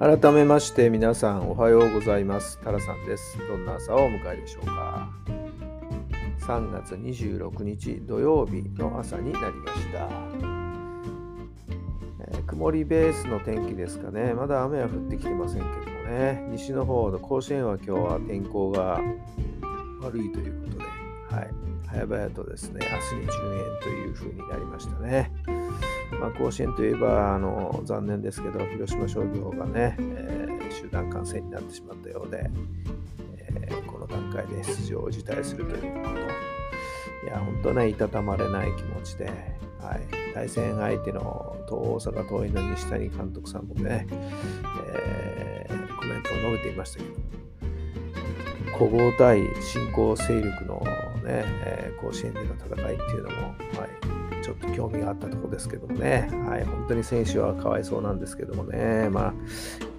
改めまして皆さんおはようございます。タラさんです。どんな朝をお迎えでしょうか？3月26日土曜日の朝になりました、えー、曇りベースの天気ですかね。まだ雨は降ってきてませんけどもね。西の方の甲子園は今日は天候が悪いということで、はい、早々とですね明日に順延という風になりましたね。まあ、甲子園といえばあの残念ですけど広島商業がね、えー、集団感染になってしまったようで、えー、この段階で出場を辞退するということ。いや本当ねいたたまれない気持ちで、はい、対戦相手の東大阪桐蔭の西谷監督さんもね、えー、コメントを述べていましたけど古豪対新興勢力のね、えー、甲子園での戦いっていうのも、はいちょっと興味があったところですけどもね、はい、本当に選手はかわいそうなんですけどもね、まあ、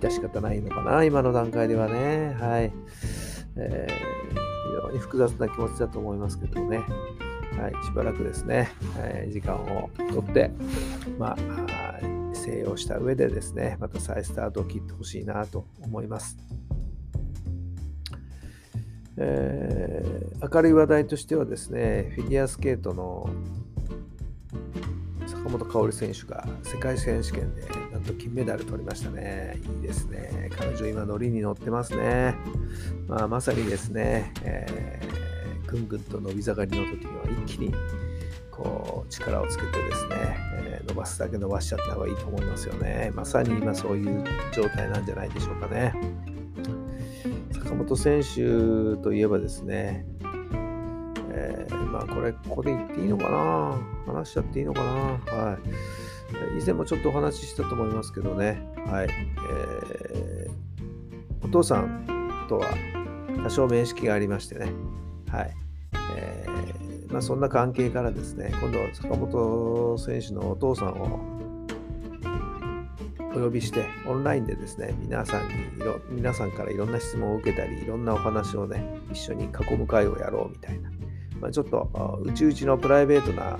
致し方ないのかな、今の段階ではね、はい、えー、非常に複雑な気持ちだと思いますけどもね、はい、しばらくですね、えー、時間をとって、まあ、静養した上でですね、また再スタートを切ってほしいなと思います。えー、明るい話題としてはですね、フィギュアスケートの坂本花織選手が世界選手権でなんと金メダル取りましたね。いいですね。彼女今乗りに乗ってますね。まあ、まさにですね、えー、ぐんぐんと伸び盛りの時には一気にこう力をつけてですね、えー、伸ばすだけ伸ばしちゃった方がいいと思いますよね。まさに今そういう状態なんじゃないでしょうかね。坂本選手といえばですね、えー、まあこれ、ここで言っていいのかな？話しちゃっていいのかな？はい。以前もちょっとお話ししたと思いますけどね、はい。えー、お父さんとは多少面識がありましてね、はい。えー、まあそんな関係からですね、今度は坂本選手のお父さんをお呼びしてオンラインでですね皆さんにいろ皆さんからいろんな質問を受けたりいろんなお話をね一緒に囲む会をやろうみたいなまあ、ちょっとうちうちのプライベートな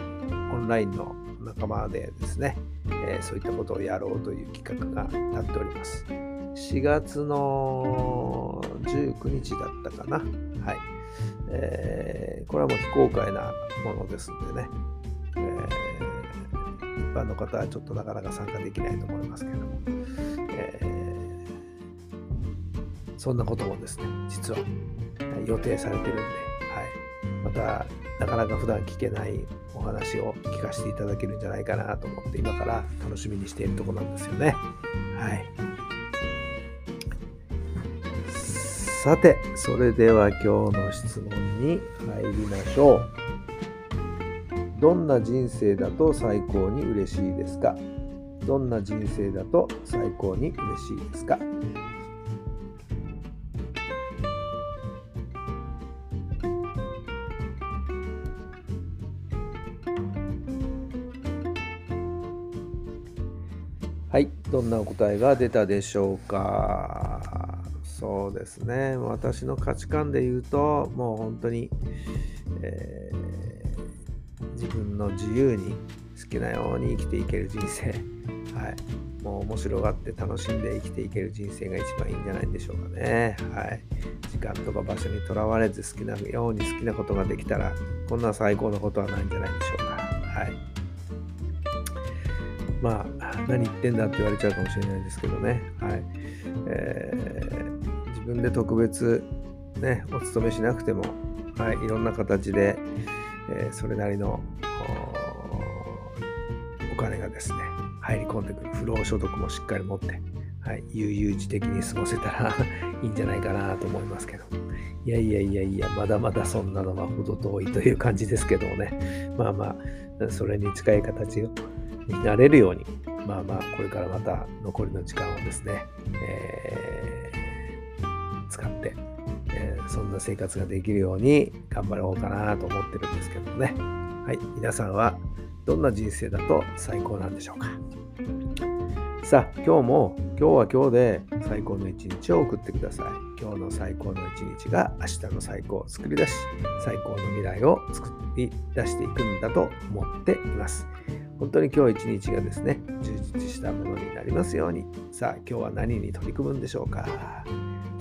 オンラインの仲間でですね、えー、そういったことをやろうという企画がなっております。4月の19日だったかな。はい。えー、これはもう非公開なものですんでね、般の方はちょっとなかなか参加できないと思いますけども、えー、そんなこともですね、実は予定されてるんで、はいまたなかなか普段聞けないお話を聞かせていただけるんじゃないかなと思って今から楽しみにしているとこなんですよね。はい。さて、それでは今日の質問に入りましょう。どんな人生だと最高に嬉しいですか？どんな人生だと最高に嬉しいですか？はい、どんなお答えが出たでしょうか？そうですね、私の価値観で言うと、もう本当に、えー、自分の自由に好きなように生きていける人生、はい、もう面白がって楽しんで生きていける人生が一番いいんじゃないんでしょうかね。はい、時間とか場所にとらわれず好きなように好きなことができたら、こんな最高のことはないんじゃないでしょうか。はいまあ、何言ってんだって言われちゃうかもしれないですけどね。はい。えー、自分で特別、ね、お勤めしなくても、はい、いろんな形で、えー、それなりのお金がですね、入り込んでくる。不労所得もしっかり持って、はい、悠々自適に過ごせたら いいんじゃないかなと思いますけど。いやいやいやいや、まだまだそんなのはほど遠いという感じですけどもね。まあまあ、それに近い形になれるように、まあまあ、これからまた残りの時間をですね、えー、使って、そんな生活ができるように頑張ろうかなと思ってるんですけどもね。はい、皆さんはどんな人生だと最高なんでしょうか？さあ、今日も今日は今日で最高の一日を送ってください。今日の最高の一日が明日の最高を作り出し、最高の未来を作り出していくんだと思っています。本当に今日一日がですね、充実したものになりますように。さあ、今日は何に取り組むんでしょうか？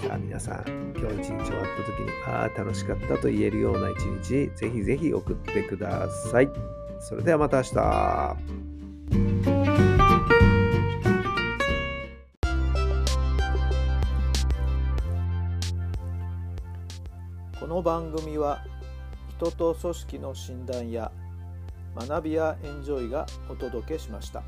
さあ、皆さん、今日一日終わった時に、ああ、楽しかったと言えるような一日、ぜひぜひ送ってください。それではまた明日。この番組は人と組織の診断や学びやエンジョイがお届けしました。